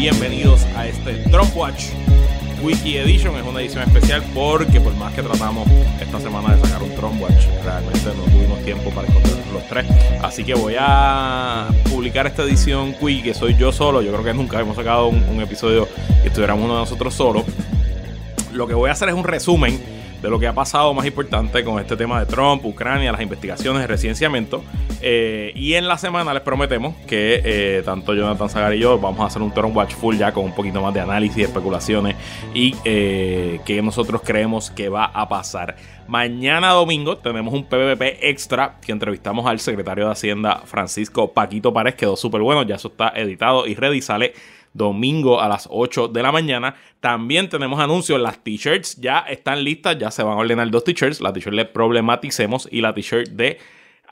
bienvenidos a este Trump Watch Wiki Edition. Es una edición especial porque por más que tratamos esta semana de sacar un Trump Watch, realmente no tuvimos tiempo para encontrar los tres. Así que voy a publicar esta edición Wiki que soy yo solo. Yo creo que nunca hemos sacado un, un episodio que estuviéramos uno de nosotros solo. Lo que voy a hacer es un resumen de lo que ha pasado más importante con este tema de Trump, Ucrania, las investigaciones de residenciamiento. Eh, y en la semana les prometemos que eh, tanto Jonathan Zagar y yo vamos a hacer un Trump Watch full ya con un poquito más de análisis, especulaciones y eh, que nosotros creemos que va a pasar. Mañana domingo tenemos un PPP extra que entrevistamos al secretario de Hacienda Francisco Paquito Párez. Quedó súper bueno, ya eso está editado y ready. Sale domingo a las 8 de la mañana. También tenemos anuncios, las t-shirts ya están listas, ya se van a ordenar dos t-shirts, la t-shirt de Problematicemos y la t-shirt de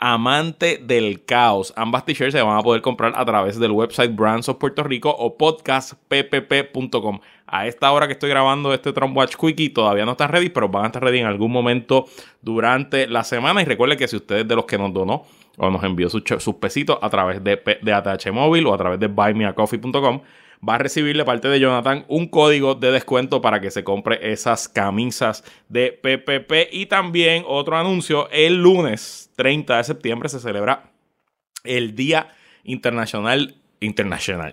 Amante del Caos. Ambas t-shirts se van a poder comprar a través del website Brands of Puerto Rico o podcastppp.com. A esta hora que estoy grabando este Trump Watch Quickie todavía no están ready, pero van a estar ready en algún momento durante la semana. Y recuerden que si ustedes de los que nos donó o nos envió sus, sus pesitos a través de, de ATH Móvil o a través de buymeacoffee.com, va a recibir de parte de Jonathan un código de descuento para que se compre esas camisas de PPP. Y también otro anuncio, el lunes 30 de septiembre se celebra el Día Internacional, Internacional,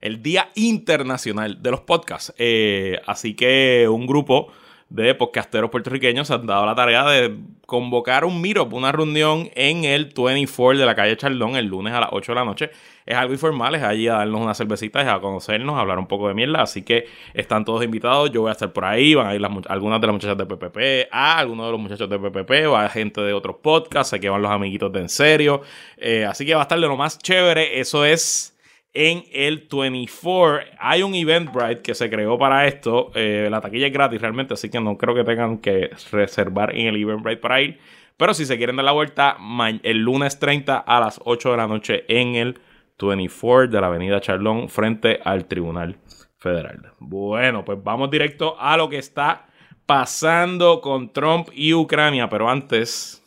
el Día Internacional de los Podcasts. Eh, así que un grupo de podcasteros puertorriqueños han dado la tarea de convocar un meetup, una reunión en el 24 de la calle Chardón el lunes a las 8 de la noche. Es algo informal, es allí a darnos unas cervecitas, a conocernos, a hablar un poco de mierda. Así que están todos invitados. Yo voy a estar por ahí, van a ir algunas de las muchachas de PPP, a algunos de los muchachos de PPP, va gente de otros podcasts, sé que van los amiguitos de En Serio. Eh, así que va a estar de lo más chévere. Eso es en el 24. Hay un Eventbrite que se creó para esto. Eh, la taquilla es gratis realmente, así que no creo que tengan que reservar en el Eventbrite para ir. Pero si se quieren dar la vuelta, el lunes 30 a las 8 de la noche en el 24 de la Avenida Charlón, frente al Tribunal Federal. Bueno, pues vamos directo a lo que está pasando con Trump y Ucrania. Pero antes,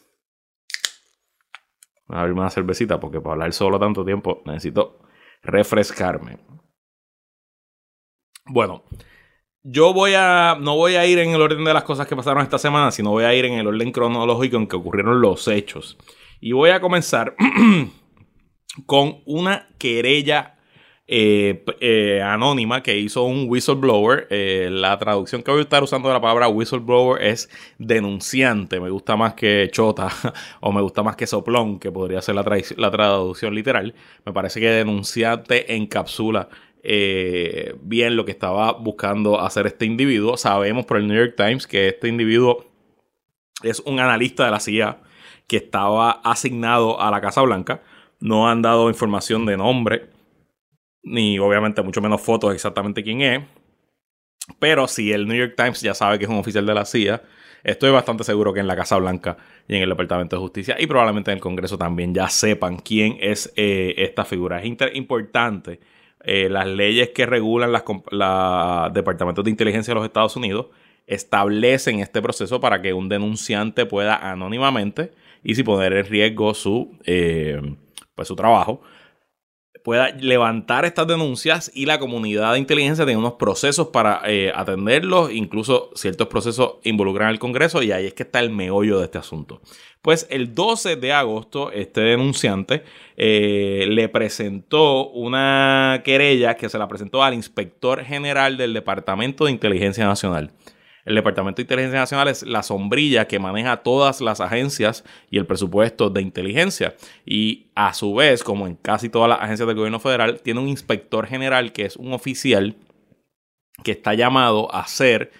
voy a abrirme una cervecita porque para hablar solo tanto tiempo necesito refrescarme. Bueno, yo voy a. No voy a ir en el orden de las cosas que pasaron esta semana, sino voy a ir en el orden cronológico en que ocurrieron los hechos. Y voy a comenzar con una querella eh, eh, anónima que hizo un whistleblower. Eh, la traducción que voy a estar usando de la palabra whistleblower es denunciante. Me gusta más que chota o me gusta más que soplón, que podría ser la, la traducción literal. Me parece que denunciante encapsula bien lo que estaba buscando hacer este individuo. Sabemos por el New York Times que este individuo es un analista de la CIA que estaba asignado a la Casa Blanca. No han dado información de nombre ni obviamente mucho menos fotos exactamente quién es. Pero si el New York Times ya sabe que es un oficial de la CIA, estoy bastante seguro que en la Casa Blanca y en el Departamento de Justicia y probablemente en el Congreso también ya sepan quién es eh, esta figura. Es importante eh, las leyes que regulan los departamentos de inteligencia de los Estados Unidos establecen este proceso para que un denunciante pueda anónimamente y sin poner en riesgo su, eh, pues su trabajo pueda levantar estas denuncias y la comunidad de inteligencia tiene unos procesos para eh, atenderlos, incluso ciertos procesos involucran al Congreso y ahí es que está el meollo de este asunto. Pues el 12 de agosto este denunciante eh, le presentó una querella que se la presentó al inspector general del Departamento de Inteligencia Nacional. El Departamento de Inteligencia Nacional es la sombrilla que maneja todas las agencias y el presupuesto de inteligencia. Y a su vez, como en casi todas las agencias del gobierno federal, tiene un inspector general que es un oficial que está llamado a ser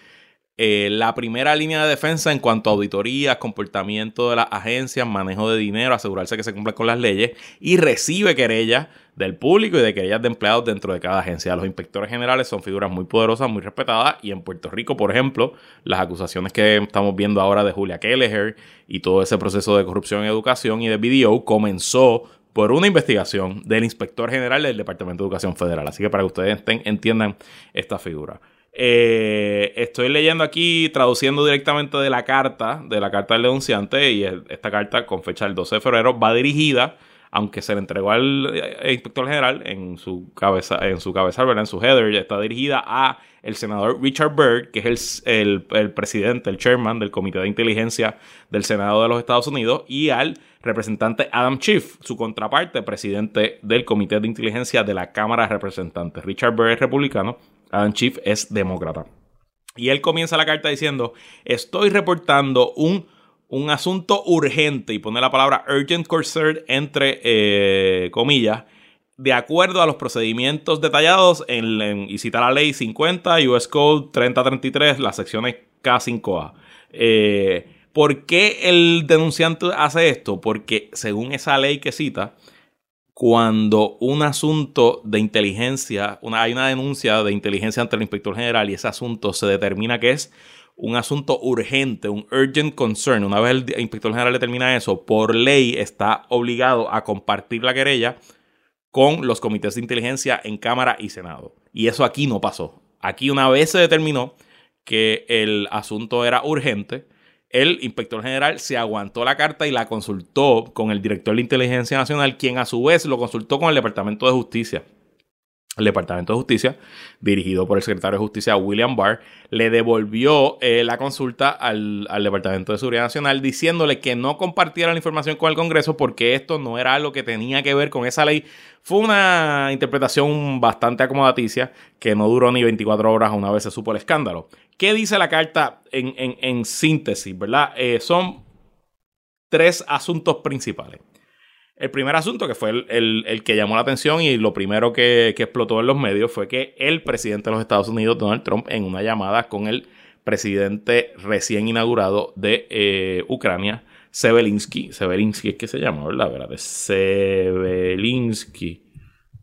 eh, la primera línea de defensa en cuanto a auditoría, comportamiento de las agencias, manejo de dinero, asegurarse que se cumplan con las leyes y recibe querellas del público y de querellas de empleados dentro de cada agencia. Los inspectores generales son figuras muy poderosas, muy respetadas y en Puerto Rico, por ejemplo, las acusaciones que estamos viendo ahora de Julia Kelleher y todo ese proceso de corrupción en educación y de BDO comenzó por una investigación del inspector general del Departamento de Educación Federal. Así que para que ustedes entiendan esta figura. Eh, estoy leyendo aquí, traduciendo directamente de la carta, de la carta del denunciante, y esta carta con fecha del 12 de febrero va dirigida aunque se le entregó al eh, inspector general en su cabeza, en su cabeza, ¿verdad? en su header, está dirigida a el senador Richard Byrd, que es el, el, presidente, el chairman del Comité de Inteligencia del Senado de los Estados Unidos, y al representante Adam Schiff, su contraparte, presidente del Comité de Inteligencia de la Cámara de Representantes. Richard Byrd es republicano, Adam Schiff es demócrata. Y él comienza la carta diciendo, estoy reportando un un asunto urgente, y pone la palabra urgent concern entre eh, comillas, de acuerdo a los procedimientos detallados en, y cita la ley 50 US Code 3033, las secciones K5A. Eh, ¿Por qué el denunciante hace esto? Porque según esa ley que cita, cuando un asunto de inteligencia, una, hay una denuncia de inteligencia ante el inspector general y ese asunto se determina que es un asunto urgente, un urgent concern, una vez el inspector general determina eso, por ley está obligado a compartir la querella con los comités de inteligencia en Cámara y Senado. Y eso aquí no pasó. Aquí una vez se determinó que el asunto era urgente, el inspector general se aguantó la carta y la consultó con el director de inteligencia nacional, quien a su vez lo consultó con el Departamento de Justicia el Departamento de Justicia, dirigido por el secretario de Justicia William Barr, le devolvió eh, la consulta al, Departamento de Seguridad Nacional diciéndole que no compartiera la información con el Congreso porque esto no era algo que tenía que ver con esa ley. Fue una interpretación bastante acomodaticia que no duró ni 24 horas una vez se supo el escándalo. ¿Qué dice la carta en, síntesis? ¿verdad? Eh, son tres asuntos principales. El primer asunto, que fue el, que llamó la atención y lo primero que, explotó en los medios, fue que el presidente de los Estados Unidos, Donald Trump, en una llamada con el presidente recién inaugurado de eh, Ucrania, Sebelinsky, Sebelinsky es que se llama, ¿verdad? ¿verdad? Sebelinsky.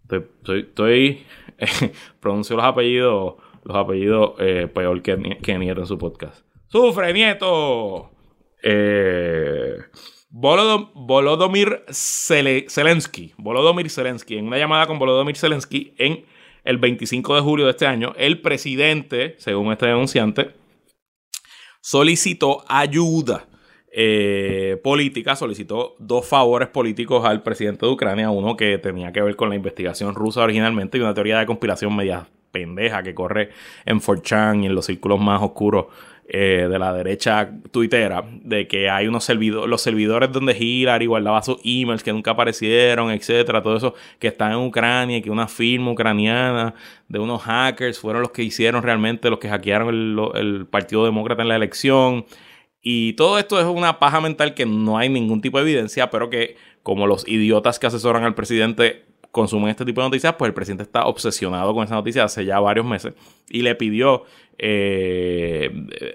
Estoy, estoy, pronuncio los apellidos, los apellidos eh, peor que, que Nieto en su podcast. ¡Sufre, Nieto! Eh, Volodymyr Zelensky, Zelensky, en una llamada con Volodymyr Zelensky en el 25 de julio de este año, el presidente, según este denunciante, solicitó ayuda eh, política, solicitó dos favores políticos al presidente de Ucrania, uno que tenía que ver con la investigación rusa originalmente y una teoría de conspiración media pendeja que corre en 4chan y en los círculos más oscuros eh, de la derecha tuitera de que hay unos servidores, los servidores donde Hillary guardaba sus emails que nunca aparecieron, etcétera, todo eso que está en Ucrania y que una firma ucraniana de unos hackers fueron los que hicieron realmente, los que hackearon el, el Partido Demócrata en la elección. Y todo esto es una paja mental que no hay ningún tipo de evidencia, pero que como los idiotas que asesoran al presidente consumen este tipo de noticias, pues el presidente está obsesionado con esa noticia hace ya varios meses y le pidió eh,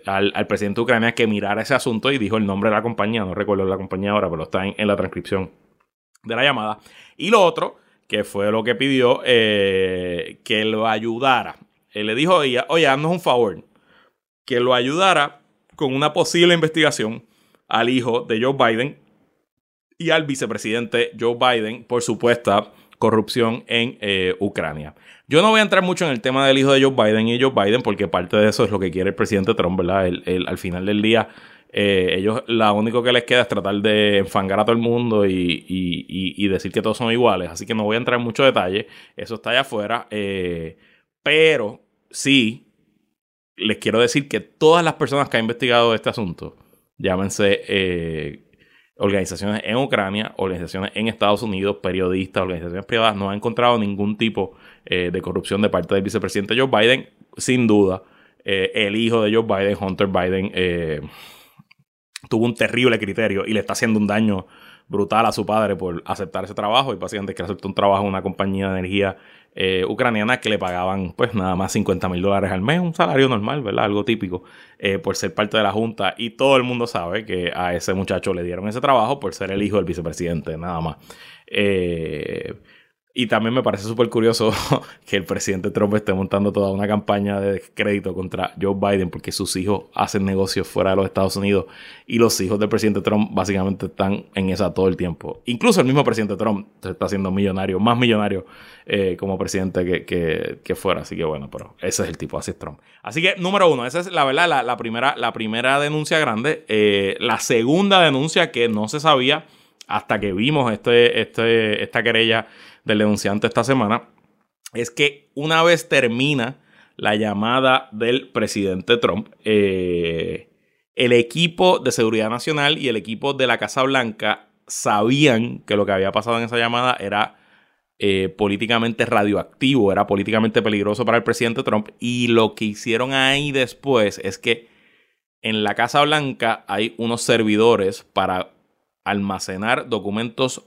al, presidente de Ucrania que mirara ese asunto y dijo el nombre de la compañía, no recuerdo la compañía ahora, pero está en, la transcripción de la llamada. Y lo otro, que fue lo que pidió, eh, que lo ayudara. Él le dijo, oye, oye, haznos un favor, que lo ayudara con una posible investigación al hijo de Joe Biden y al vicepresidente Joe Biden por supuesta corrupción en eh, Ucrania. Yo no voy a entrar mucho en el tema del hijo de Joe Biden y Joe Biden, porque parte de eso es lo que quiere el presidente Trump, ¿verdad? al final del día, eh, ellos, lo único que les queda es tratar de enfangar a todo el mundo y, decir que todos son iguales. Así que no voy a entrar en mucho detalle. Eso está allá afuera. Eh, pero sí, les quiero decir que todas las personas que han investigado este asunto, llámense organizaciones en Ucrania, organizaciones en Estados Unidos, periodistas, organizaciones privadas, no han encontrado ningún tipo eh, de corrupción de parte del vicepresidente Joe Biden. Sin duda, eh, el hijo de Joe Biden, Hunter Biden, eh, tuvo un terrible criterio y le está haciendo un daño brutal a su padre por aceptar ese trabajo y básicamente que aceptó un trabajo en una compañía de energía eh, ucraniana que le pagaban pues nada más 50 mil dólares al mes, un salario normal, ¿verdad? Algo típico eh, por ser parte de la Junta y todo el mundo sabe que a ese muchacho le dieron ese trabajo por ser el hijo del vicepresidente, nada más. Eh, y también me parece súper curioso que el presidente Trump esté montando toda una campaña de crédito contra Joe Biden porque sus hijos hacen negocios fuera de los Estados Unidos y los hijos del presidente Trump básicamente están en esa todo el tiempo. Incluso el mismo presidente Trump está haciendo millonario, más millonario eh, como presidente que, que, fuera. Así que bueno, pero ese es el tipo, así es Trump. Así que número uno, esa es la verdad, la, primera, la primera denuncia grande. Eh, la segunda denuncia que no se sabía hasta que vimos este, este, esta querella del denunciante esta semana, es que una vez termina la llamada del presidente Trump, eh, el equipo de seguridad nacional y el equipo de la Casa Blanca sabían que lo que había pasado en esa llamada era eh, políticamente radioactivo, era políticamente peligroso para el presidente Trump. Y lo que hicieron ahí después es que en la Casa Blanca hay unos servidores para almacenar documentos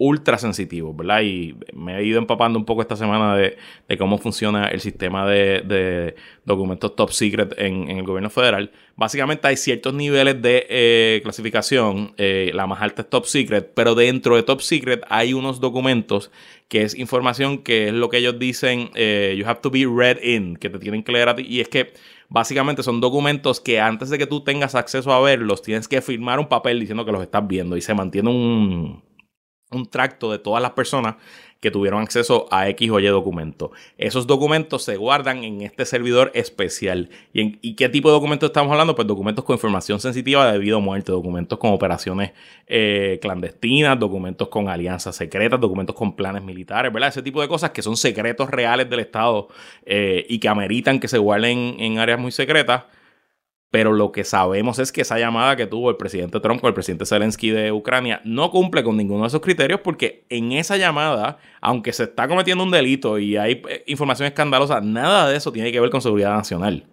ultra sensitivos, ¿verdad? Y me he ido empapando un poco esta semana de, cómo funciona el sistema de, documentos top secret en, el gobierno federal. Básicamente hay ciertos niveles de eh, clasificación, eh, la más alta es top secret, pero dentro de top secret hay unos documentos que es información que es lo que ellos dicen, eh, you have to be read in, que te tienen que leer a ti, y es que básicamente son documentos que antes de que tú tengas acceso a verlos, tienes que firmar un papel diciendo que los estás viendo y se mantiene un un tracto de todas las personas que tuvieron acceso a X o Y documento. Esos documentos se guardan en este servidor especial. ¿Y, en, qué tipo de documentos estamos hablando? Pues documentos con información sensitiva debido a muerte, documentos con operaciones eh, clandestinas, documentos con alianzas secretas, documentos con planes militares, ¿verdad? Ese tipo de cosas que son secretos reales del Estado eh, y que ameritan que se guarden en áreas muy secretas. Pero lo que sabemos es que esa llamada que tuvo el presidente Trump con el presidente Zelensky de Ucrania no cumple con ninguno de esos criterios porque en esa llamada, aunque se está cometiendo un delito y hay eh, información escandalosa, nada de eso tiene que ver con seguridad nacional.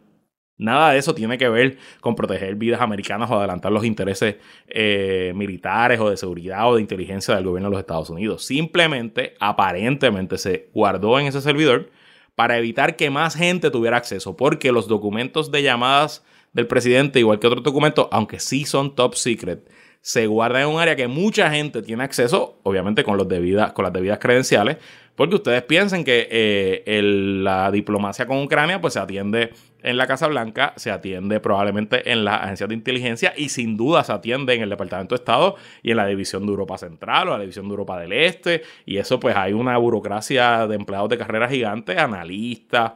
Nada de eso tiene que ver con proteger vidas americanas o adelantar los intereses eh, militares o de seguridad o de inteligencia del gobierno de los Estados Unidos. Simplemente, aparentemente, se guardó en ese servidor para evitar que más gente tuviera acceso, porque los documentos de llamadas del presidente, igual que otros documentos, aunque sí son top secret, se guardan en un área que mucha gente tiene acceso, obviamente con, los con las debidas credenciales, porque ustedes piensen que eh, la diplomacia con Ucrania pues se atiende en la Casa Blanca, se atiende probablemente en las agencias de inteligencia y sin duda se atiende en el Departamento de Estado y en la División de Europa Central o la División de Europa del Este. Y eso pues hay una burocracia de empleados de carrera gigante, analistas,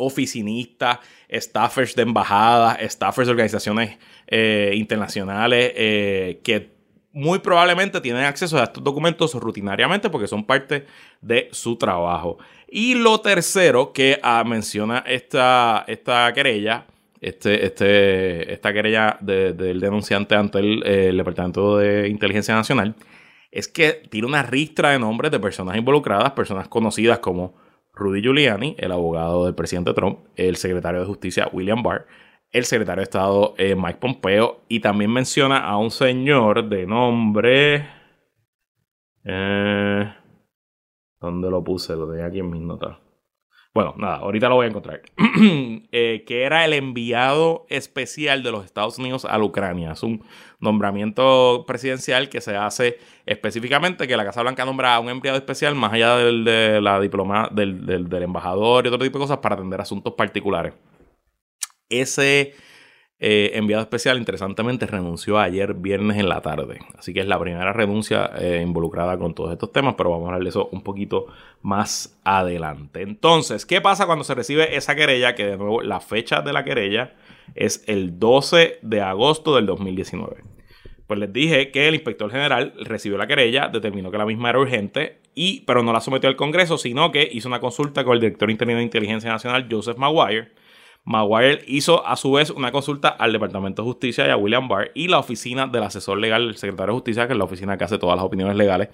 oficinistas, staffers de embajadas, staffers de organizaciones eh, internacionales eh, que muy probablemente tienen acceso a estos documentos rutinariamente porque son parte de su trabajo. Y lo tercero que ah, menciona esta, esta querella, este, este, esta querella del denunciante ante el, el Departamento de Inteligencia Nacional, es que tiene una ristra de nombres de personas involucradas, personas conocidas como Rudy Giuliani, el abogado del presidente Trump, el secretario de Justicia William Barr, el secretario de Estado eh, Mike Pompeo y también menciona a un señor de nombre... Eh, ¿Dónde lo puse? Lo tenía aquí en mis notas. Bueno, nada, ahorita lo voy a encontrar. Eh, que era el enviado especial de los Estados Unidos a la Ucrania. Es un nombramiento presidencial que se hace específicamente que la Casa Blanca nombra a un enviado especial más allá del, de la diploma, del, del embajador y otro tipo de cosas para atender asuntos particulares. Ese eh, enviado especial, interesantemente, renunció ayer viernes en la tarde. Así que es la primera renuncia eh, involucrada con todos estos temas, pero vamos a hablar de eso un poquito más adelante. Entonces, ¿qué pasa cuando se recibe esa querella? Que de nuevo, la fecha de la querella es el 12 de agosto del 2019. Pues les dije que el inspector general recibió la querella, determinó que la misma era urgente, y, pero no la sometió al Congreso, sino que hizo una consulta con el director interino de Inteligencia Nacional, Joseph Maguire, Maguire hizo a su vez una consulta al Departamento de Justicia y a William Barr y la oficina del asesor legal del secretario de Justicia, que es la oficina que hace todas las opiniones legales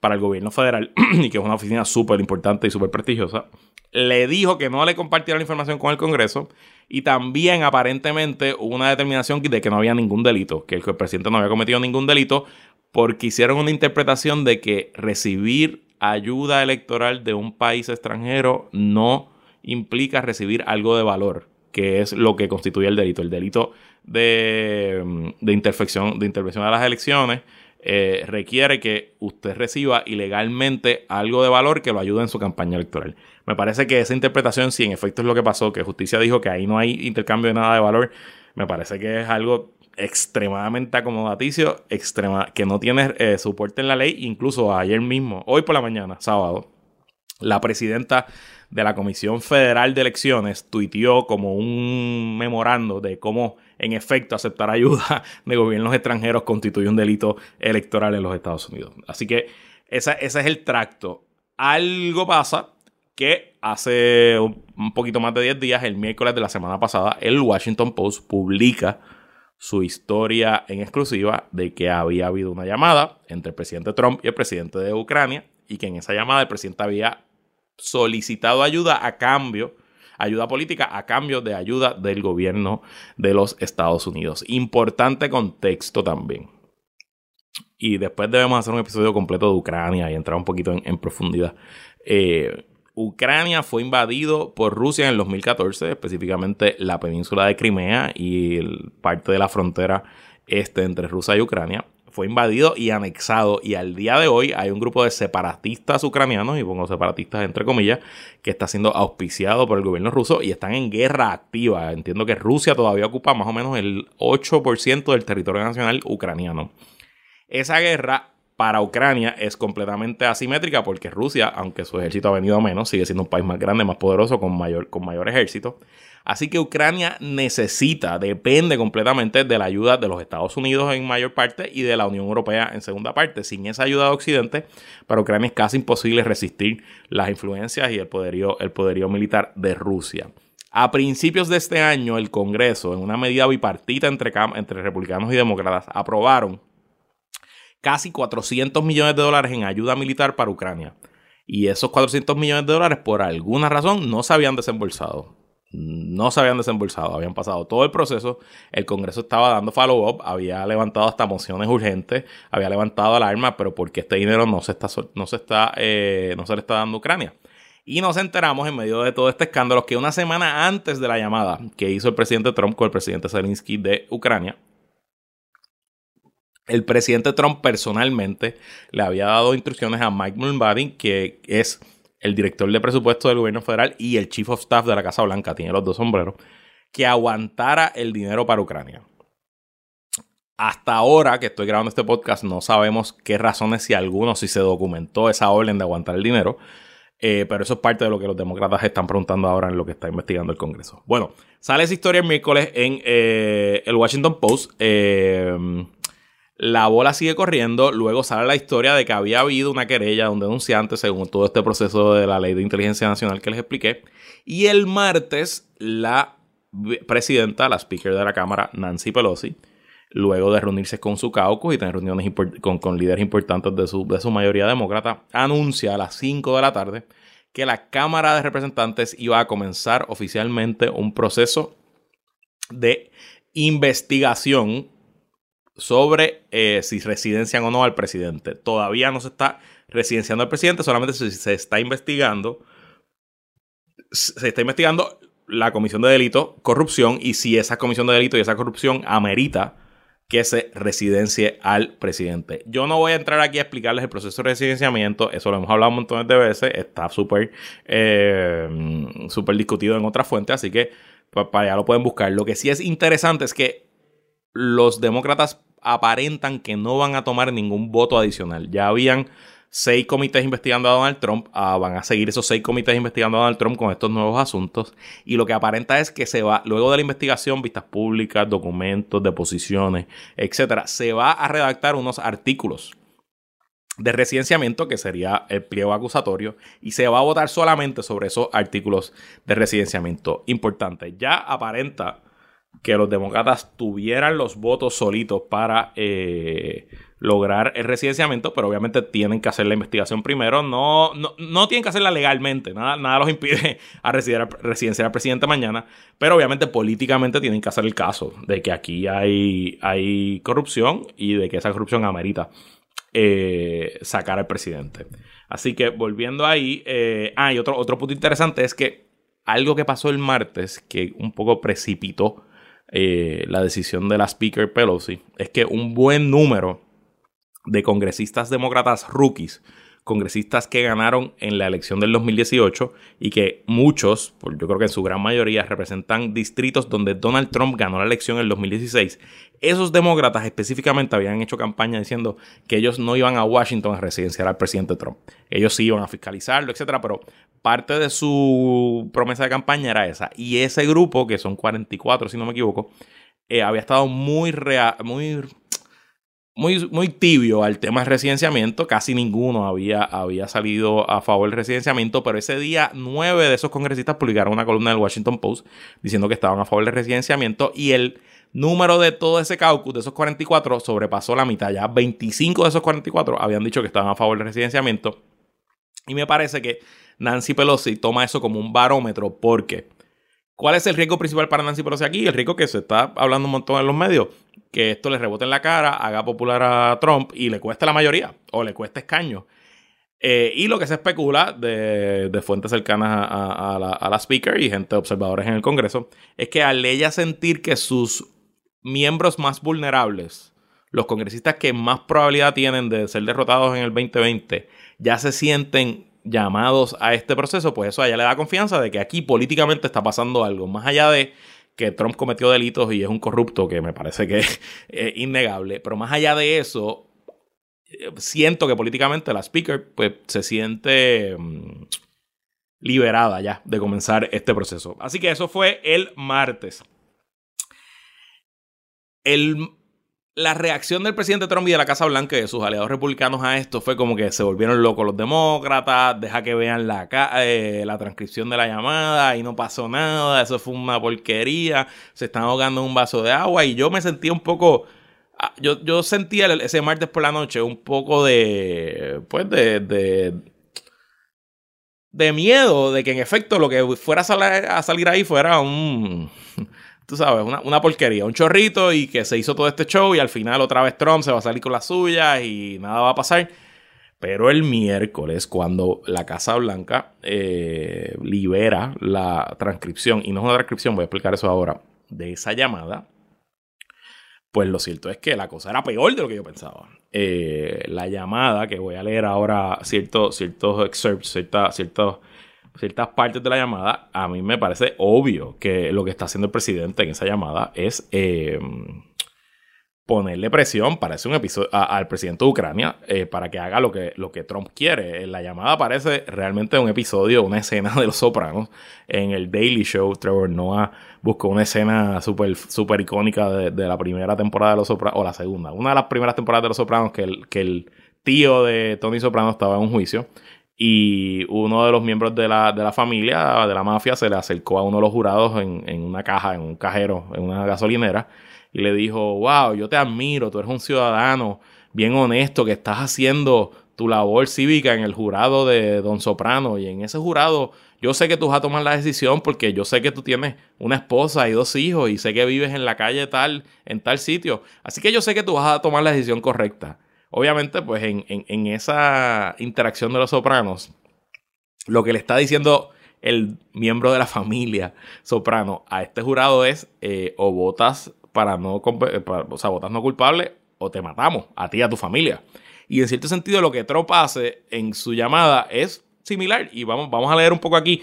para el gobierno federal y que es una oficina súper importante y súper prestigiosa, le dijo que no le compartiera la información con el Congreso y también aparentemente hubo una determinación de que no había ningún delito, que el presidente no había cometido ningún delito porque hicieron una interpretación de que recibir ayuda electoral de un país extranjero no implica recibir algo de valor, que es lo que constituye el delito. El delito de, mm, de, intervención, de intervención a las elecciones eh, requiere que usted reciba ilegalmente algo de valor que lo ayude en su campaña electoral. Me parece que esa interpretación, si en efecto es lo que pasó, que justicia dijo que ahí no hay intercambio de nada de valor, me parece que es algo extremadamente acomodaticio, extrema, que no tiene eh, soporte en la ley, incluso ayer mismo, hoy por la mañana, sábado, La presidenta de la Comisión Federal de Elecciones tuiteó como un memorando de cómo en efecto aceptar ayuda de gobiernos extranjeros constituye un delito electoral en los Estados Unidos. Así que ese es el tracto. Algo pasa que hace un poquito más de 10 días, el miércoles de la semana pasada, el Washington Post publica su historia en exclusiva de que había habido una llamada entre el presidente Trump y el presidente de Ucrania y que en esa llamada el presidente había solicitado ayuda a cambio, ayuda política a cambio de ayuda del gobierno de los Estados Unidos. Importante contexto también. Y después debemos hacer un episodio completo de Ucrania y entrar un poquito en, profundidad. Eh, Ucrania fue invadido por Rusia en el 2014, específicamente la península de Crimea y parte de la frontera este entre Rusia y Ucrania. Fue invadido y anexado y al día de hoy hay un grupo de separatistas ucranianos, y pongo separatistas entre comillas, que está siendo auspiciado por el gobierno ruso y están en guerra activa. Entiendo que Rusia todavía ocupa más o menos el 8% del territorio nacional ucraniano. Esa guerra para Ucrania es completamente asimétrica porque Rusia, aunque su ejército ha venido menos, sigue siendo un país más grande, más poderoso, con mayor, con mayor ejército. Así que Ucrania necesita, depende completamente de la ayuda de los Estados Unidos en mayor parte y de la Unión Europea en segunda parte. Sin esa ayuda de Occidente, para Ucrania es casi imposible resistir las influencias y el poderío, militar de Rusia. A principios de este año, el Congreso, en una medida bipartita entre, entre republicanos y demócratas, aprobaron casi 400 millones de dólares en ayuda militar para Ucrania. Y esos 400 millones de dólares, por alguna razón, no se habían desembolsado. No se habían desembolsado, habían pasado todo el proceso. El Congreso estaba dando follow-up, había levantado hasta mociones urgentes, había levantado alarma, pero porque este dinero no se está, no se está, eh, no se le está dando a Ucrania. Y nos enteramos en medio de todo este escándalo que una semana antes de la llamada que hizo el presidente Trump con el presidente Zelensky de Ucrania, el presidente Trump personalmente le había dado instrucciones a Mike Mulvaney, que es el director de presupuesto del gobierno federal y el chief of staff de la Casa Blanca, tiene los dos sombreros, que aguantara el dinero para Ucrania. Hasta ahora que estoy grabando este podcast, no sabemos qué razones, si alguno, si se documentó esa orden de aguantar el dinero. Eh, pero eso es parte de lo que los demócratas están preguntando ahora en lo que está investigando el Congreso. Bueno, sale esa historia el miércoles en eh, el Washington Post. Eh, la bola sigue corriendo, luego sale la historia de que había habido una querella de un denunciante según todo este proceso de la ley de inteligencia nacional que les expliqué. Y el martes la presidenta, la speaker de la Cámara, Nancy Pelosi, luego de reunirse con su caucus y tener reuniones con, líderes importantes de su, de su mayoría demócrata, anuncia a las 5 de la tarde que la Cámara de Representantes iba a comenzar oficialmente un proceso de investigación sobre eh, si residencian o no al presidente. Todavía no se está residenciando al presidente, solamente se está investigando. Se está investigando la comisión de delito, corrupción, y si esa comisión de delito y esa corrupción amerita que se residencie al presidente. Yo no voy a entrar aquí a explicarles el proceso de residenciamiento, eso lo hemos hablado un montón de veces, está súper eh, discutido en otras fuentes, así que para allá lo pueden buscar. Lo que sí es interesante es que los demócratas aparentan que no van a tomar ningún voto adicional. Ya habían seis comités investigando a Donald Trump, ah, van a seguir esos seis comités investigando a Donald Trump con estos nuevos asuntos y lo que aparenta es que se va, luego de la investigación, vistas públicas, documentos, deposiciones, etcétera, se va a redactar unos artículos de residenciamiento, que sería el pliego acusatorio, y se va a votar solamente sobre esos artículos de residenciamiento. Importante, ya aparenta que los demócratas tuvieran los votos solitos para eh, lograr el residenciamiento, pero obviamente tienen que hacer la investigación primero. No, no, tienen que hacerla legalmente, nada, nada los impide a residenciar al presidente mañana, pero obviamente políticamente tienen que hacer el caso de que aquí hay, hay corrupción y de que esa corrupción amerita eh, sacar al presidente. Así que volviendo ahí, eh, ah, otro, otro punto interesante es que algo que pasó el martes que un poco precipitó eh, la decisión de la Speaker Pelosi es que un buen número de congresistas demócratas rookies congresistas que ganaron en la elección del 2018 y que muchos, yo creo que en su gran mayoría, representan distritos donde Donald Trump ganó la elección en el 2016. Esos demócratas específicamente habían hecho campaña diciendo que ellos no iban a Washington a residenciar al presidente Trump. Ellos sí iban a fiscalizarlo, etcétera, pero parte de su promesa de campaña era esa. Y ese grupo, que son 44 si no me equivoco, eh, había estado muy, muy muy, muy tibio al tema del residenciamiento. Casi ninguno había, había salido a favor del residenciamiento, pero ese día nueve de esos congresistas publicaron una columna del Washington Post diciendo que estaban a favor del residenciamiento y el número de todo ese caucus, de esos 44, sobrepasó la mitad. Ya 25 de esos 44 habían dicho que estaban a favor del residenciamiento. Y me parece que Nancy Pelosi toma eso como un barómetro porque ¿cuál es el riesgo principal para Nancy Pelosi aquí? El riesgo que se está hablando un montón en los medios que esto le rebote en la cara, haga popular a Trump y le cueste la mayoría o le cueste escaño. Eh, y lo que se especula de, fuentes cercanas a, la, speaker y gente observadores en el Congreso es que al ella sentir que sus miembros más vulnerables, los congresistas que más probabilidad tienen de ser derrotados en el 2020, ya se sienten llamados a este proceso, pues eso a ella le da confianza de que aquí políticamente está pasando algo, más allá de que Trump cometió delitos y es un corrupto, que me parece que es innegable. Pero más allá de eso, eh, siento que políticamente la speaker pues, se siente mm, liberada ya de comenzar este proceso. Así que eso fue el martes. El la reacción del presidente Trump y de la Casa Blanca y de sus aliados republicanos a esto fue como que se volvieron locos los demócratas, deja que vean la, eh, la transcripción de la llamada y no pasó nada, eso fue una porquería, se están ahogando un vaso de agua y yo me sentía un poco... Ah, yo, yo sentía ese martes por la noche un poco de... pues de, de de miedo de que en efecto lo que fuera a salir ahí fuera un tú sabes, una, porquería, un chorrito y que se hizo todo este show y al final otra vez Trump se va a salir con la suya y nada va a pasar. Pero el miércoles, cuando la Casa Blanca eh, libera la transcripción, y no es una transcripción, voy a explicar eso ahora, de esa llamada, pues lo cierto es que la cosa era peor de lo que yo pensaba. Eh, la llamada, que voy a leer ahora ciertos, ciertos excerpts, ciertos ciertas partes de la llamada, a mí me parece obvio que lo que está haciendo el presidente en esa llamada es eh, ponerle presión, parece un episodio, al presidente de Ucrania eh, para que haga lo que, lo que Trump quiere. En la llamada parece realmente un episodio, una escena de Los Sopranos. En el Daily Show, Trevor Noah buscó una escena súper super icónica de, la primera temporada de Los Sopranos, o la segunda, una de las primeras temporadas de Los Sopranos que el, que el tío de Tony Soprano estaba en un juicio y uno de los miembros de la, de la familia, de la mafia, se le acercó a uno de los jurados en, en, una caja, en un cajero, en una gasolinera, y le dijo, wow, yo te admiro, tú eres un ciudadano bien honesto que estás haciendo tu labor cívica en el jurado de Don Soprano y en ese jurado yo sé que tú vas a tomar la decisión porque yo sé que tú tienes una esposa y dos hijos y sé que vives en la calle tal, en tal sitio. Así que yo sé que tú vas a tomar la decisión correcta. Obviamente, pues en, esa interacción de los sopranos, lo que le está diciendo el miembro de la familia soprano a este jurado es eh, o votas para no, eh, o sea, votas no culpable o te matamos a ti y a tu familia. Y en cierto sentido lo que Trump hace en su llamada es similar. Y vamos, vamos a leer un poco aquí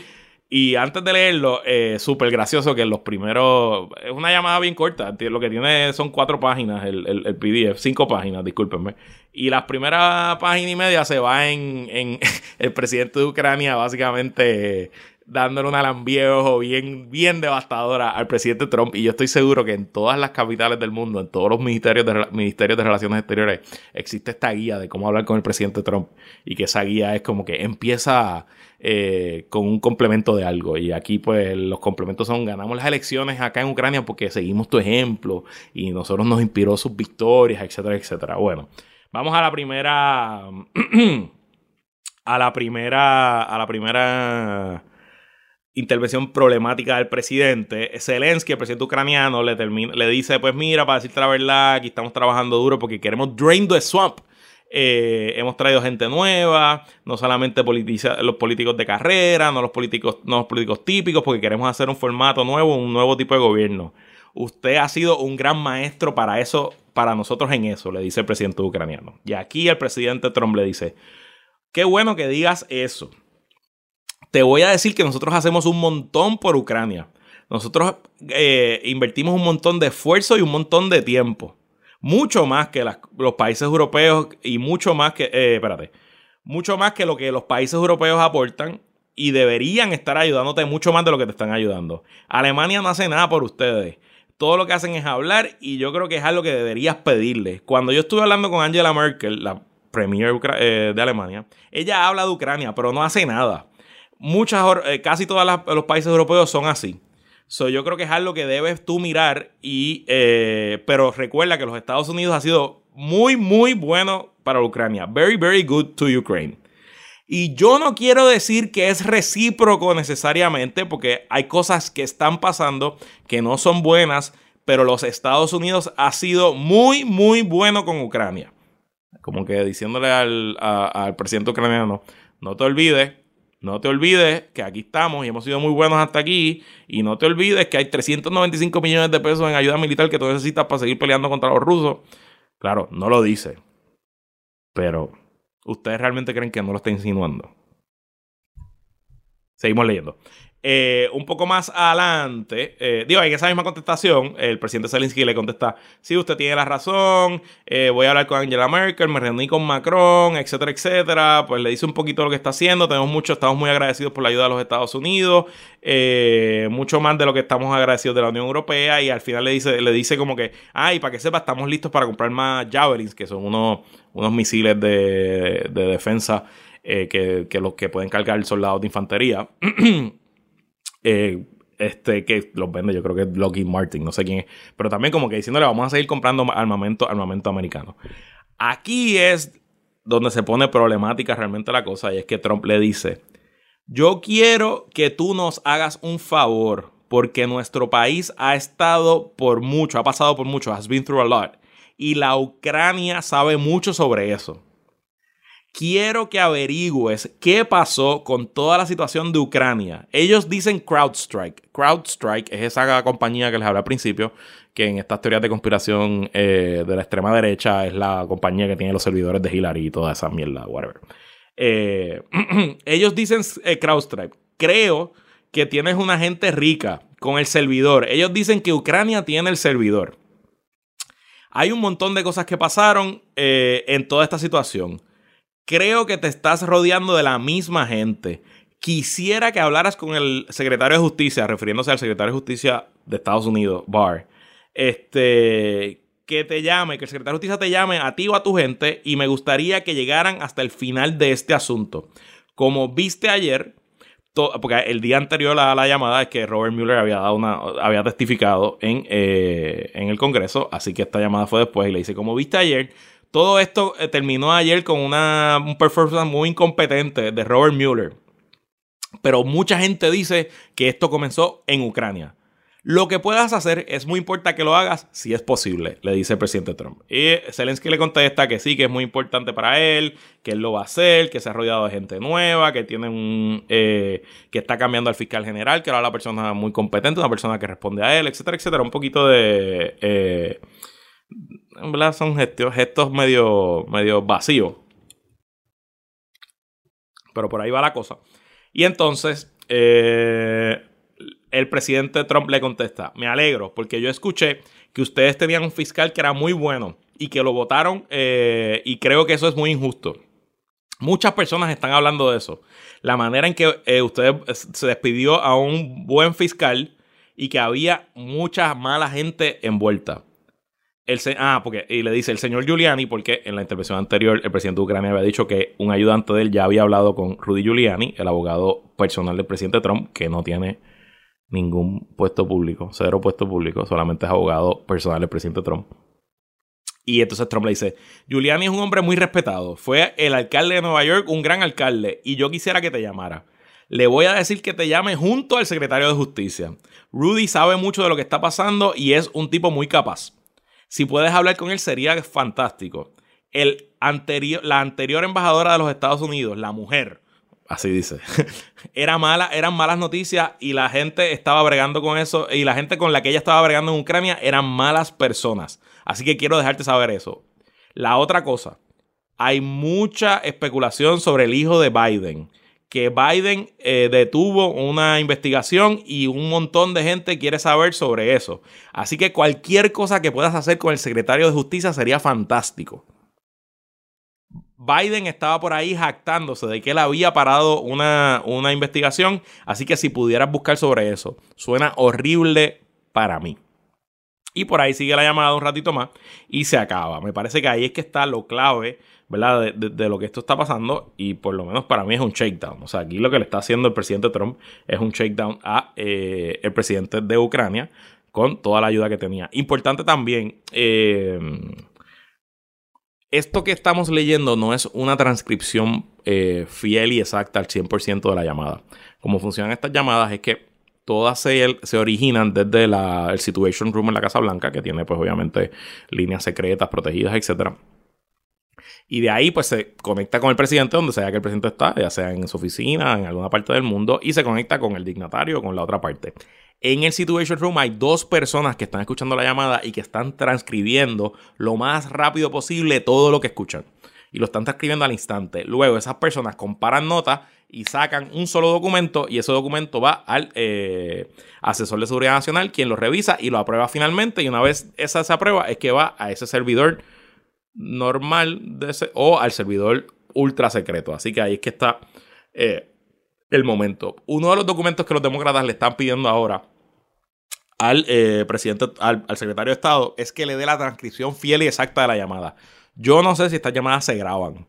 y antes de leerlo, eh, súper gracioso que los primeros. Es una llamada bien corta. Lo que tiene son cuatro páginas el, el, PDF, cinco páginas, discúlpenme. Y las primeras páginas y media se va en, en el presidente de Ucrania, básicamente dándole un alambiejo bien, bien devastadora al presidente Trump. Y yo estoy seguro que en todas las capitales del mundo, en todos los ministerios de, ministerios de Relaciones Exteriores, existe esta guía de cómo hablar con el presidente Trump. Y que esa guía es como que empieza eh, con un complemento de algo. Y aquí, pues, los complementos son: ganamos las elecciones acá en Ucrania porque seguimos tu ejemplo y nosotros nos inspiró sus victorias, etcétera, etcétera. Bueno, vamos a la primera. a la primera. A la primera intervención problemática del presidente. Zelensky, el presidente ucraniano, le, termina, le dice: Pues mira, para decirte la verdad, aquí estamos trabajando duro porque queremos drain the swamp. Eh, hemos traído gente nueva, no solamente los políticos de carrera, no los políticos, no los políticos típicos, porque queremos hacer un formato nuevo, un nuevo tipo de gobierno. Usted ha sido un gran maestro para eso, para nosotros en eso, le dice el presidente ucraniano. Y aquí el presidente Trump le dice, Qué bueno que digas eso. Te voy a decir que nosotros hacemos un montón por Ucrania. Nosotros eh, invertimos un montón de esfuerzo y un montón de tiempo. Mucho más que los países europeos y mucho más que, eh, espérate, mucho más que lo que los países europeos aportan y deberían estar ayudándote mucho más de lo que te están ayudando. Alemania no hace nada por ustedes. Todo lo que hacen es hablar y yo creo que es algo que deberías pedirle. Cuando yo estuve hablando con Angela Merkel, la premier eh, de Alemania, ella habla de Ucrania, pero no hace nada. Muchas, eh, casi todos los países europeos son así. So, yo creo que es algo que debes tú mirar y, eh, pero recuerda que los Estados Unidos ha sido muy, muy bueno para Ucrania. Very, very good to Ukraine. Y yo no quiero decir que es recíproco necesariamente, porque hay cosas que están pasando que no son buenas, pero los Estados Unidos ha sido muy, muy bueno con Ucrania. Como que diciéndole al, al presidente ucraniano, no te olvides, no te olvides que aquí estamos y hemos sido muy buenos hasta aquí. Y no te olvides que hay 395 millones de pesos en ayuda militar que tú necesitas para seguir peleando contra los rusos. Claro, no lo dice. Pero ¿Ustedes realmente creen que no lo está insinuando? Seguimos leyendo. Eh, un poco más adelante, eh, digo, en esa misma contestación, el presidente Zelensky le contesta, sí, usted tiene la razón, eh, voy a hablar con Angela Merkel, me reuní con Macron, etcétera, etcétera, pues le dice un poquito lo que está haciendo, tenemos mucho, estamos muy agradecidos por la ayuda de los Estados Unidos, mucho más de lo que estamos agradecidos de la Unión Europea, y al final le dice, le dice como que, ay, para que sepa, estamos listos para comprar más Javelins, que son unos, unos misiles de, defensa que, que los que pueden cargar soldados de infantería. Eh, este, que los vende, yo creo que es Lockheed Martin, no sé quién es, pero también como que diciéndole vamos a seguir comprando armamento, armamento americano. Aquí es donde se pone problemática realmente la cosa y es que Trump le dice, yo quiero que tú nos hagas un favor porque nuestro país ha estado por mucho, ha pasado por mucho, has been through a lot y la Ucrania sabe mucho sobre eso quiero que averigües qué pasó con toda la situación de Ucrania. Ellos dicen CrowdStrike. CrowdStrike es esa compañía que les hablé al principio, que en estas teorías de conspiración eh, de la extrema derecha es la compañía que tiene los servidores de Hillary y toda esa mierda, whatever. Eh, ellos dicen eh, CrowdStrike. Creo que tienes una gente rica con el servidor. Ellos dicen que Ucrania tiene el servidor. Hay un montón de cosas que pasaron en toda esta situación. Creo que te estás rodeando de la misma gente. Quisiera que hablaras con el secretario de Justicia, refiriéndose al secretario de Justicia de Estados Unidos, Barr. Este, que te llame, que el secretario de Justicia te llame a ti o a tu gente y me gustaría que llegaran hasta el final de este asunto. Como viste ayer, porque el día anterior a la llamada es que Robert Mueller había, dado una, había testificado en, eh, en el Congreso, así que esta llamada fue después y le dice, como viste ayer, todo esto eh, terminó ayer con una un performance muy incompetente de Robert Mueller. Pero mucha gente dice que esto comenzó en Ucrania. Lo que puedas hacer es muy importante que lo hagas si es posible, le dice el presidente Trump. Y Zelensky le contesta que sí, que es muy importante para él, que él lo va a hacer, que se ha rodeado de gente nueva, que tiene un. Eh, que está cambiando al fiscal general, que era la persona muy competente, una persona que responde a él, etcétera, etcétera. Un poquito de. Eh, en verdad son gestos, medio, medio vacíos. Pero por ahí va la cosa. Y entonces, eh, el presidente Trump le contesta, me alegro, porque yo escuché que ustedes tenían un fiscal que era muy bueno y que lo votaron eh, y creo que eso es muy injusto. Muchas personas están hablando de eso. La manera en que eh, usted se despidió a un buen fiscal y que había mucha mala gente envuelta ah, porque y le dice el señor Giuliani, porque en la intervención anterior el presidente de Ucrania había dicho que un ayudante de él ya había hablado con Rudy Giuliani, el abogado personal del presidente Trump, que no tiene ningún puesto público, cero puesto público, solamente es abogado personal del presidente Trump. Y entonces Trump le dice, Giuliani es un hombre muy respetado, fue el alcalde de Nueva York, un gran alcalde, y yo quisiera que te llamara. Le voy a decir que te llame junto al secretario de Justicia. Rudy sabe mucho de lo que está pasando y es un tipo muy capaz. Si puedes hablar con él sería fantástico. El anterior, la anterior embajadora de los Estados Unidos, la mujer, así dice, era mala, eran malas noticias y la gente estaba bregando con eso y la gente con la que ella estaba bregando en Ucrania eran malas personas. Así que quiero dejarte saber eso. La otra cosa, hay mucha especulación sobre el hijo de Biden. Que Biden eh, detuvo una investigación y un montón de gente quiere saber sobre eso. Así que cualquier cosa que puedas hacer con el secretario de Justicia sería fantástico. Biden estaba por ahí jactándose de que él había parado una, una investigación, así que si pudieras buscar sobre eso, suena horrible para mí. Y por ahí sigue la llamada un ratito más y se acaba. Me parece que ahí es que está lo clave, ¿verdad? De, lo que esto está pasando y por lo menos para mí es un shakedown. O sea, aquí lo que le está haciendo el presidente Trump es un shakedown a eh, el presidente de Ucrania con toda la ayuda que tenía. Importante también, eh, esto que estamos leyendo no es una transcripción eh, fiel y exacta al 100% de la llamada. Como funcionan estas llamadas es que todas se, originan desde la, el Situation Room en la Casa Blanca, que tiene pues obviamente líneas secretas, protegidas, etc. Y de ahí pues se conecta con el presidente donde sea que el presidente está, ya sea en su oficina, en alguna parte del mundo, y se conecta con el dignatario con la otra parte. En el Situation Room hay dos personas que están escuchando la llamada y que están transcribiendo lo más rápido posible todo lo que escuchan. Y lo están transcribiendo al instante. Luego esas personas comparan notas y sacan un solo documento y ese documento va al eh, asesor de seguridad nacional, quien lo revisa y lo aprueba finalmente. Y una vez esa se aprueba es que va a ese servidor normal o al servidor ultra secreto. Así que ahí es que está eh, el momento. Uno de los documentos que los demócratas le están pidiendo ahora al eh, presidente, al, secretario de Estado, es que le dé la transcripción fiel y exacta de la llamada. Yo no sé si estas llamadas se graban.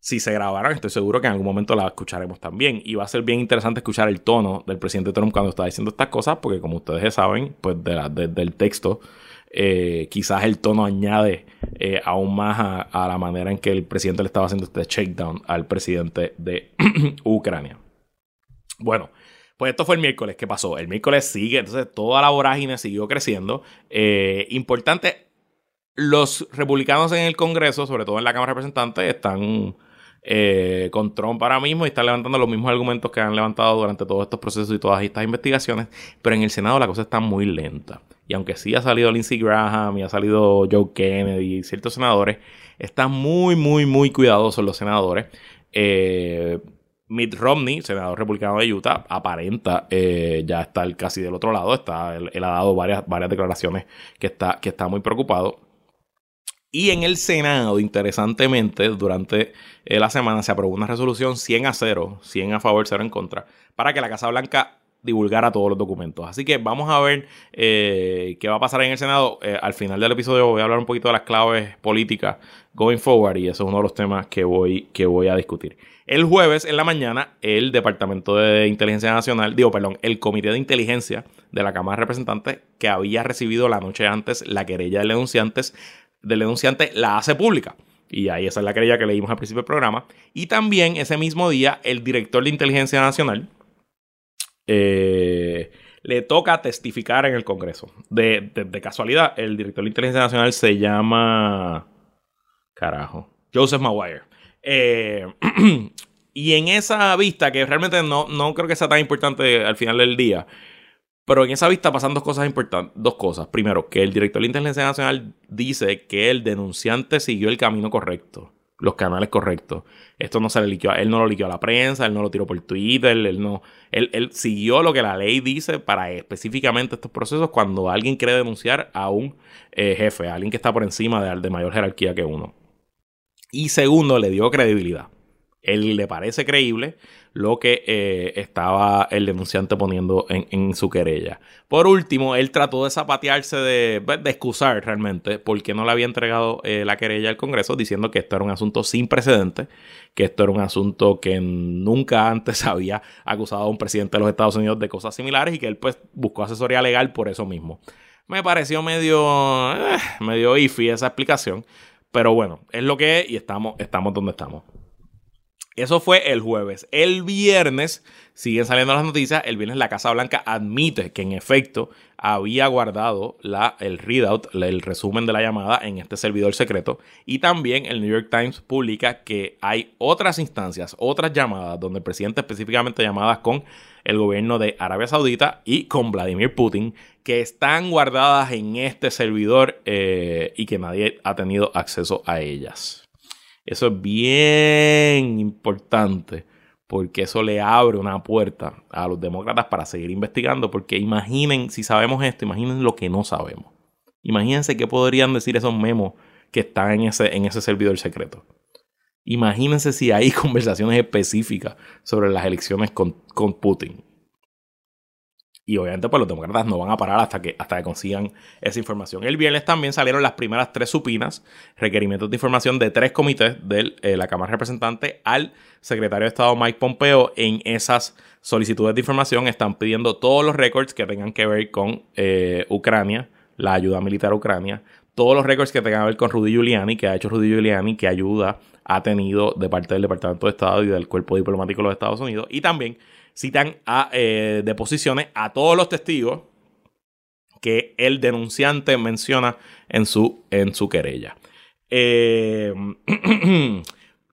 Si se grabaran, estoy seguro que en algún momento las escucharemos también. Y va a ser bien interesante escuchar el tono del presidente Trump cuando está diciendo estas cosas, porque como ustedes saben, pues del texto, eh, quizás el tono añade eh, aún más a, a, la manera en que el presidente le estaba haciendo este shakedown al presidente de Ucrania. Bueno, pues esto fue el miércoles. ¿Qué pasó? El miércoles sigue, entonces toda la vorágine siguió creciendo. Eh, importante, los republicanos en el Congreso, sobre todo en la Cámara de Representantes, están eh, con Trump ahora mismo y están levantando los mismos argumentos que han levantado durante todos estos procesos y todas estas investigaciones. Pero en el Senado la cosa está muy lenta. Y aunque sí ha salido Lindsey Graham y ha salido Joe Kennedy y ciertos senadores, están muy, muy, muy cuidadosos los senadores. Eh, Mitt Romney, senador republicano de Utah, aparenta eh, ya estar casi del otro lado. Está, él, ha dado varias, varias declaraciones que está, que está muy preocupado. Y en el Senado, interesantemente, durante eh, la semana se aprobó una resolución 100 a 0, 100 a favor, 0 en contra, para que la Casa Blanca divulgara todos los documentos. Así que vamos a ver eh, qué va a pasar en el Senado. al final del episodio voy a hablar un poquito de las claves políticas going forward y eso es uno de los temas que voy, que voy a discutir. El jueves en la mañana, el Departamento de Inteligencia Nacional, digo, perdón, el Comité de Inteligencia de la Cámara de Representantes, que había recibido la noche antes la querella del, denunciantes, del denunciante, la hace pública. Y ahí esa es la querella que leímos al principio del programa. Y también ese mismo día, el director de Inteligencia Nacional eh, le toca testificar en el Congreso. De, casualidad, el director de Inteligencia Nacional se llama. Carajo. Joseph Maguire. Eh, y en esa vista, que realmente no, no creo que sea tan importante al final del día, pero en esa vista pasan dos cosas importantes, dos cosas. Primero, que el director de Inteligencia Nacional dice que el denunciante siguió el camino correcto, los canales correctos. Esto no se le liquió, él no lo liquió a la prensa, él no lo tiró por Twitter, él no, él, siguió lo que la ley dice para específicamente estos procesos cuando alguien quiere denunciar a un eh, jefe, a alguien que está por encima de mayor jerarquía que uno. Y segundo, le dio credibilidad. Él le parece creíble lo que eh, estaba el denunciante poniendo en, su querella. Por último, él trató de zapatearse, de, pues, de excusar realmente porque no le había entregado eh, la querella al Congreso, diciendo que esto era un asunto sin precedentes, que esto era un asunto que nunca antes había acusado a un presidente de los Estados Unidos de cosas similares y que él pues buscó asesoría legal por eso mismo. Me pareció medio, eh, medio iffy esa explicación. Pero bueno, es lo que es y estamos, estamos donde estamos. Eso fue el jueves. El viernes siguen saliendo las noticias. El viernes la Casa Blanca admite que en efecto había guardado la, el readout, el resumen de la llamada en este servidor secreto. Y también el New York Times publica que hay otras instancias, otras llamadas, donde el presidente específicamente llamadas con el gobierno de Arabia Saudita y con Vladimir Putin, que están guardadas en este servidor eh, y que nadie ha tenido acceso a ellas. Eso es bien importante porque eso le abre una puerta a los demócratas para seguir investigando, porque imaginen, si sabemos esto, imaginen lo que no sabemos. Imagínense qué podrían decir esos memos que están en ese, en ese servidor secreto. Imagínense si hay conversaciones específicas sobre las elecciones con, con Putin. Y obviamente pues los demócratas no van a parar hasta que, hasta que consigan esa información. El viernes también salieron las primeras tres supinas, requerimientos de información de tres comités de eh, la Cámara de Representantes al secretario de Estado Mike Pompeo. En esas solicitudes de información están pidiendo todos los récords que tengan que ver con eh, Ucrania, la ayuda militar a Ucrania, todos los récords que tengan que ver con Rudy Giuliani, que ha hecho Rudy Giuliani, que ayuda ha tenido de parte del Departamento de Estado y del Cuerpo Diplomático de los Estados Unidos, y también citan a eh, deposiciones a todos los testigos que el denunciante menciona en su, en su querella. Eh,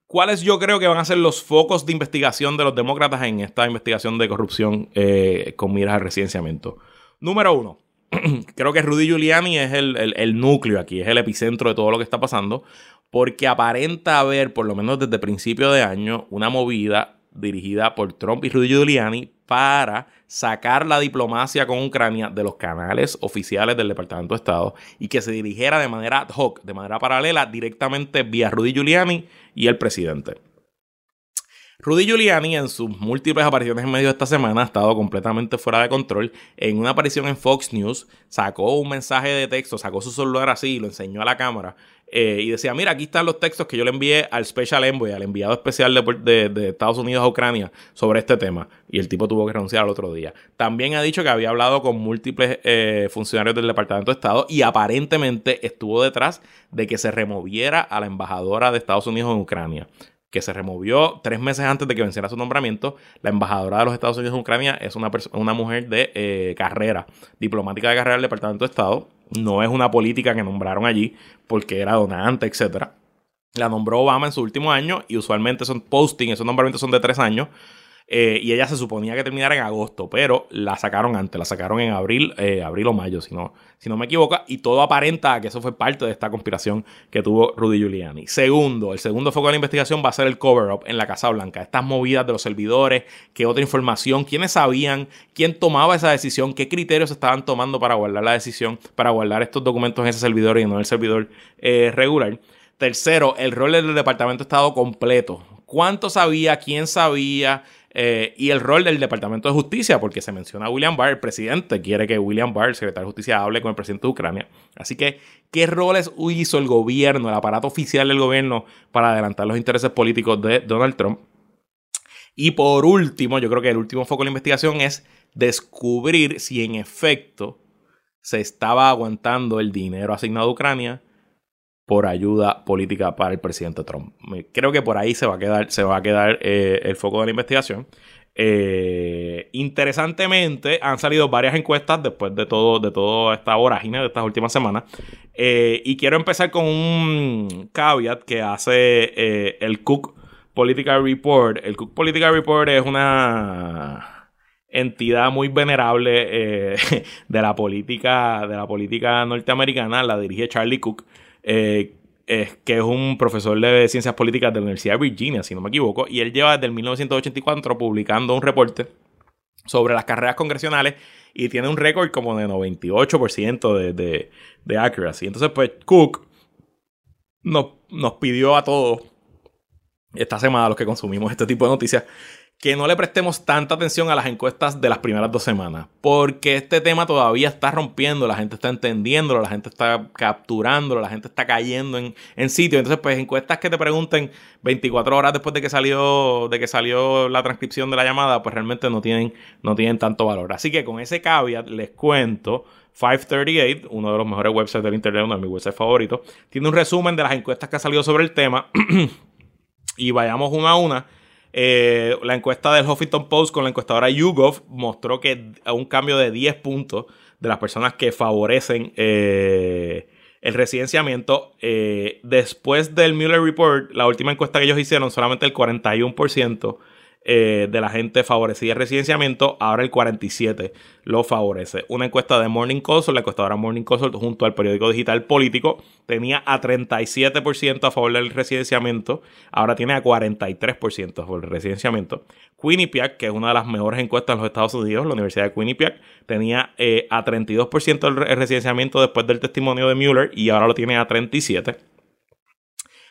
¿Cuáles yo creo que van a ser los focos de investigación de los demócratas en esta investigación de corrupción eh, con miras al residenciamiento? Número uno, creo que Rudy Giuliani es el, el, núcleo aquí, es el epicentro de todo lo que está pasando, porque aparenta haber, por lo menos desde principio de año, una movida dirigida por Trump y Rudy Giuliani para sacar la diplomacia con Ucrania de los canales oficiales del Departamento de Estado y que se dirigiera de manera ad hoc, de manera paralela, directamente vía Rudy Giuliani y el presidente. Rudy Giuliani en sus múltiples apariciones en medio de esta semana ha estado completamente fuera de control. En una aparición en Fox News sacó un mensaje de texto, sacó su celular así y lo enseñó a la cámara eh, y decía, mira, aquí están los textos que yo le envié al Special Envoy, al enviado especial de, Estados Unidos a Ucrania sobre este tema. Y el tipo tuvo que renunciar al otro día. También ha dicho que había hablado con múltiples eh, funcionarios del Departamento de Estado y aparentemente estuvo detrás de que se removiera a la embajadora de Estados Unidos en Ucrania que se removió tres meses antes de que venciera su nombramiento. La embajadora de los Estados Unidos en Ucrania es una, una mujer de eh, carrera, diplomática de carrera del Departamento de Estado. No es una política que nombraron allí porque era donante, etc. La nombró Obama en su último año y usualmente son posting, esos nombramientos son de tres años. Eh, y ella se suponía que terminara en agosto, pero la sacaron antes, la sacaron en abril, eh, abril o mayo, si no, si no me equivoco, y todo aparenta que eso fue parte de esta conspiración que tuvo Rudy Giuliani. Segundo, el segundo foco de la investigación va a ser el cover-up en la Casa Blanca, estas movidas de los servidores, qué otra información, quiénes sabían, quién tomaba esa decisión, qué criterios estaban tomando para guardar la decisión, para guardar estos documentos en ese servidor y no en el servidor eh, regular. Tercero, el rol del Departamento de Estado completo. ¿Cuánto sabía? ¿Quién sabía? Eh, y el rol del Departamento de Justicia, porque se menciona a William Barr, el presidente quiere que William Barr, el secretario de Justicia, hable con el presidente de Ucrania. Así que, ¿qué roles hizo el gobierno, el aparato oficial del gobierno para adelantar los intereses políticos de Donald Trump? Y por último, yo creo que el último foco de la investigación es descubrir si en efecto se estaba aguantando el dinero asignado a Ucrania por ayuda política para el presidente Trump. Creo que por ahí se va a quedar, se va a quedar eh, el foco de la investigación. Eh, interesantemente, han salido varias encuestas después de todo, de toda esta vorágine de estas últimas semanas. Eh, y quiero empezar con un caveat que hace el Cook Political Report. El Cook Political Report es una entidad muy venerable de la política de la política norteamericana. La dirige Charlie Cook. Eh, que es un profesor de ciencias políticas de la Universidad de Virginia, si no me equivoco, y él lleva desde el 1984 publicando un reporte sobre las carreras congresionales y tiene un récord como de 98% de, de, de accuracy. Entonces, pues Cook nos, nos pidió a todos esta semana, los que consumimos este tipo de noticias, que no le prestemos tanta atención a las encuestas de las primeras dos semanas, porque este tema todavía está rompiendo, la gente está entendiéndolo, la gente está capturándolo, la gente está cayendo en, en sitio. Entonces, pues encuestas que te pregunten 24 horas después de que salió, de que salió la transcripción de la llamada, pues realmente no tienen, no tienen tanto valor. Así que con ese caveat les cuento 538, uno de los mejores websites del internet, uno de mis websites favoritos, tiene un resumen de las encuestas que ha salido sobre el tema. y vayamos una a una. Eh, la encuesta del Huffington Post con la encuestadora YouGov mostró que un cambio de 10 puntos de las personas que favorecen eh, el residenciamiento. Eh, después del Mueller Report, la última encuesta que ellos hicieron, solamente el 41% eh, de la gente favorecida el residenciamiento, ahora el 47% lo favorece. Una encuesta de Morning Consult, la encuestadora Morning Consult, junto al periódico digital político, tenía a 37% a favor del residenciamiento, ahora tiene a 43% a favor del residenciamiento. Quinnipiac, que es una de las mejores encuestas en los Estados Unidos, la Universidad de Quinnipiac, tenía eh, a 32% el residenciamiento después del testimonio de Mueller y ahora lo tiene a 37%.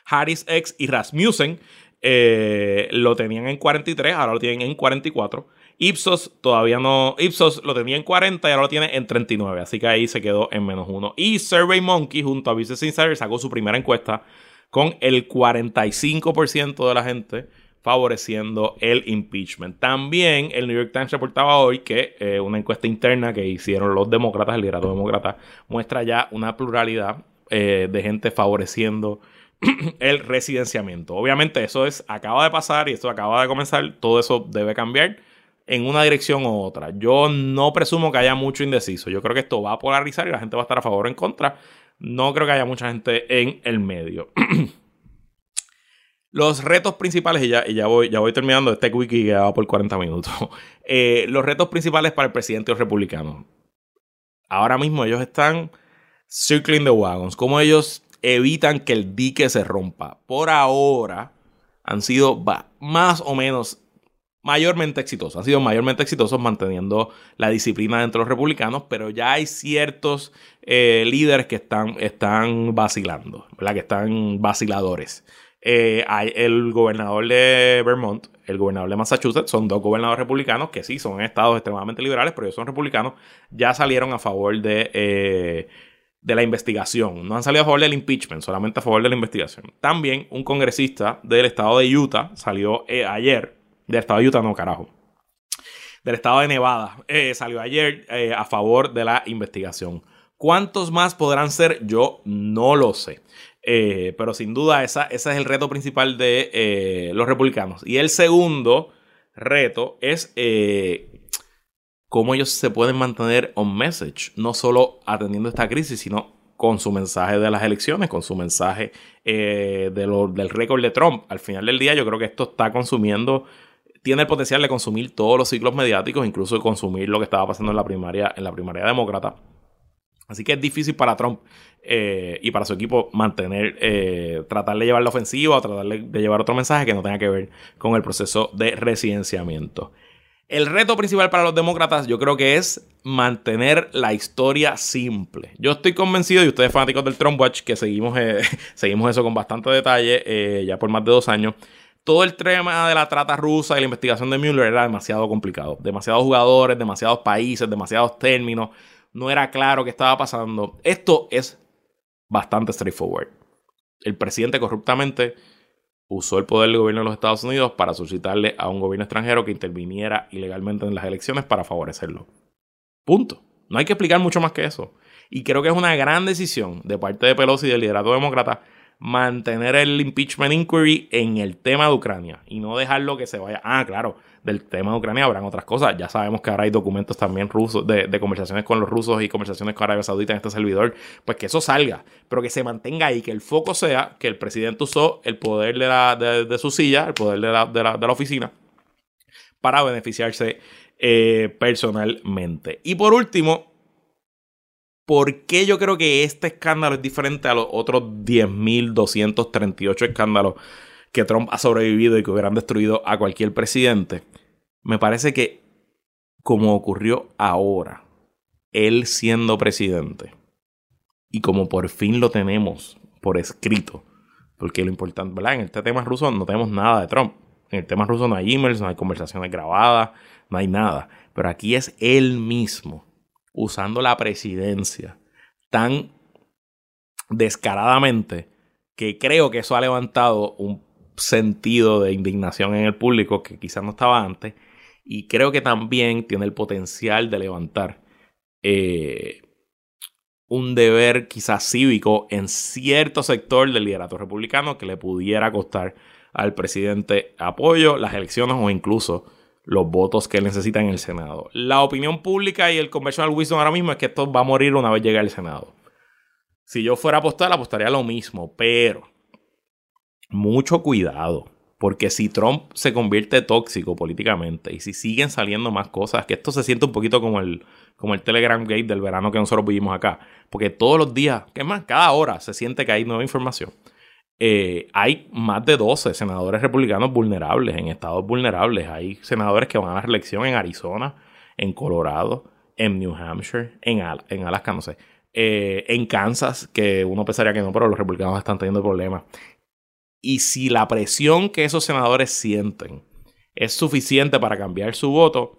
Harris X y Rasmussen eh, lo tenían en 43, ahora lo tienen en 44. Ipsos todavía no. Ipsos lo tenía en 40 y ahora lo tiene en 39. Así que ahí se quedó en menos uno. Y Survey Monkey junto a Business Insider sacó su primera encuesta con el 45% de la gente favoreciendo el impeachment. También el New York Times reportaba hoy que eh, una encuesta interna que hicieron los demócratas, el liderato demócrata, muestra ya una pluralidad eh, de gente favoreciendo el residenciamiento. Obviamente eso es, acaba de pasar y esto acaba de comenzar, todo eso debe cambiar en una dirección u otra. Yo no presumo que haya mucho indeciso. Yo creo que esto va a polarizar y la gente va a estar a favor o en contra. No creo que haya mucha gente en el medio. los retos principales, y ya, ya, voy, ya voy terminando este wiki que va por 40 minutos. Eh, los retos principales para el presidente republicano. Ahora mismo ellos están circling the wagons. Como ellos evitan que el dique se rompa. Por ahora han sido más o menos mayormente exitosos. Han sido mayormente exitosos manteniendo la disciplina dentro de los republicanos, pero ya hay ciertos eh, líderes que están, están vacilando, que están vaciladores. Eh, el gobernador de Vermont, el gobernador de Massachusetts, son dos gobernadores republicanos que sí son estados extremadamente liberales, pero ellos son republicanos, ya salieron a favor de eh, de la investigación. No han salido a favor del impeachment, solamente a favor de la investigación. También un congresista del estado de Utah salió eh, ayer, del estado de Utah, no carajo, del estado de Nevada, eh, salió ayer eh, a favor de la investigación. ¿Cuántos más podrán ser? Yo no lo sé. pero sin duda esa, ese es el reto principal de los republicanos. Y el segundo reto es cómo ellos se pueden mantener on message, no solo atendiendo esta crisis, sino con su mensaje de las elecciones, con su mensaje eh, del récord de Trump. Al final del día yo creo que esto está consumiendo, tiene el potencial de consumir todos los ciclos mediáticos, incluso de consumir lo que estaba pasando en la primaria, en la primaria demócrata. Así que es difícil para Trump eh, y para su equipo mantener, eh, tratar de llevar la ofensiva o tratar de llevar otro mensaje que no tenga que ver con el proceso de residenciamiento. El reto principal para los demócratas yo creo que es mantener la historia simple. Yo estoy convencido, y ustedes fanáticos del Trump Watch, que seguimos, eh, seguimos eso con bastante detalle eh, ya por más de dos años, todo el tema de la trata rusa y la investigación de Mueller era demasiado complicado. Demasiados jugadores, demasiados países, demasiados términos. No era claro qué estaba pasando. Esto es bastante straightforward. El presidente corruptamente usó el poder del gobierno de los Estados Unidos para suscitarle a un gobierno extranjero que interviniera ilegalmente en las elecciones para favorecerlo. Punto. No hay que explicar mucho más que eso. Y creo que es una gran decisión de parte de Pelosi y del liderato demócrata mantener el impeachment inquiry en el tema de Ucrania y no dejarlo que se vaya. Ah, claro, del tema de Ucrania habrán otras cosas. Ya sabemos que ahora hay documentos también rusos de, conversaciones con los rusos y conversaciones con Arabia Saudita en este servidor. Pues que eso salga, pero que se mantenga ahí, que el foco sea que el presidente usó el poder de, su silla, el poder de la, oficina, para beneficiarse eh, personalmente. Y por último, ¿Por qué yo creo que este escándalo es diferente a los otros 10.238 escándalos que Trump ha sobrevivido y que hubieran destruido a cualquier presidente? Me parece que, como ocurrió ahora, él siendo presidente, y como por fin lo tenemos por escrito, porque lo importante, ¿verdad? En este tema ruso no tenemos nada de Trump. En el tema ruso no hay emails, no hay conversaciones grabadas, no hay nada. Pero aquí es él mismo usando la presidencia tan descaradamente que creo que eso ha levantado un sentido de indignación en el público que quizás no estaba antes y creo que también tiene el potencial de levantar eh, un deber quizás cívico en cierto sector del liderato republicano que le pudiera costar al presidente apoyo, las elecciones o incluso los votos que él necesita en el Senado. La opinión pública y el conventional wisdom ahora mismo es que esto va a morir una vez llegue al Senado. Si yo fuera a apostar, apostaría lo mismo, pero mucho cuidado, Porque si Trump se convierte tóxico políticamente y si siguen saliendo más cosas, que esto se siente un poquito como el, como el Telegram Gate del verano que nosotros vivimos acá. Porque todos los días, que más, cada hora se siente que hay nueva información. Eh, hay más de 12 senadores republicanos vulnerables, en estados vulnerables. Hay senadores que van a la reelección en Arizona, en Colorado, en New Hampshire, en, en Alaska, no sé. Eh, en Kansas, que uno pensaría que no, pero los republicanos están teniendo problemas. Y si la presión que esos senadores sienten es suficiente para cambiar su voto,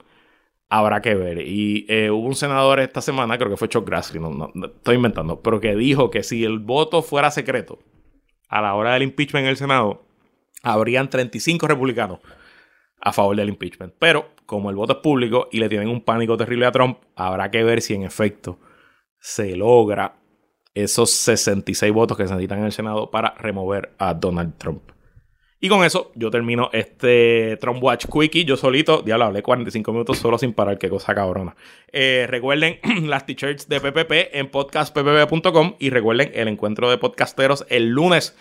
habrá que ver. Y eh, hubo un senador esta semana, creo que fue Chuck Grassley, no, estoy inventando, pero que dijo que si el voto fuera secreto a la hora del impeachment en el Senado, habrían 35 republicanos a favor del impeachment. Pero como el voto es público y le tienen un pánico terrible a Trump, habrá que ver si en efecto se logra esos 66 votos que se necesitan en el Senado para remover a Donald Trump. Y con eso yo termino este Trump Watch Quickie. Yo solito, ya lo hablé 45 minutos solo sin parar, qué cosa cabrona. Eh, recuerden las t-shirts de PPP en podcastppp.com y recuerden el encuentro de podcasteros el lunes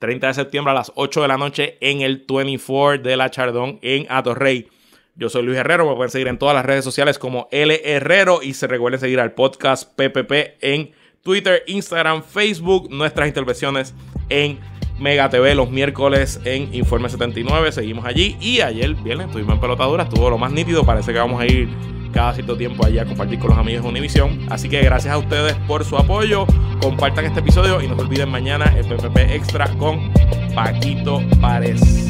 30 de septiembre a las 8 de la noche en el 24 de la Chardón en Atorrey. Yo soy Luis Herrero, me pueden seguir en todas las redes sociales como L Herrero y se recuerden seguir al podcast PPP en Twitter, Instagram, Facebook, nuestras intervenciones en Mega TV los miércoles en Informe 79. Seguimos allí. Y ayer, viernes, estuvimos en pelotadura. Estuvo lo más nítido. Parece que vamos a ir cada cierto tiempo allí a compartir con los amigos de Univision. Así que gracias a ustedes por su apoyo. Compartan este episodio y no se olviden mañana el PPP Extra con Paquito Párez.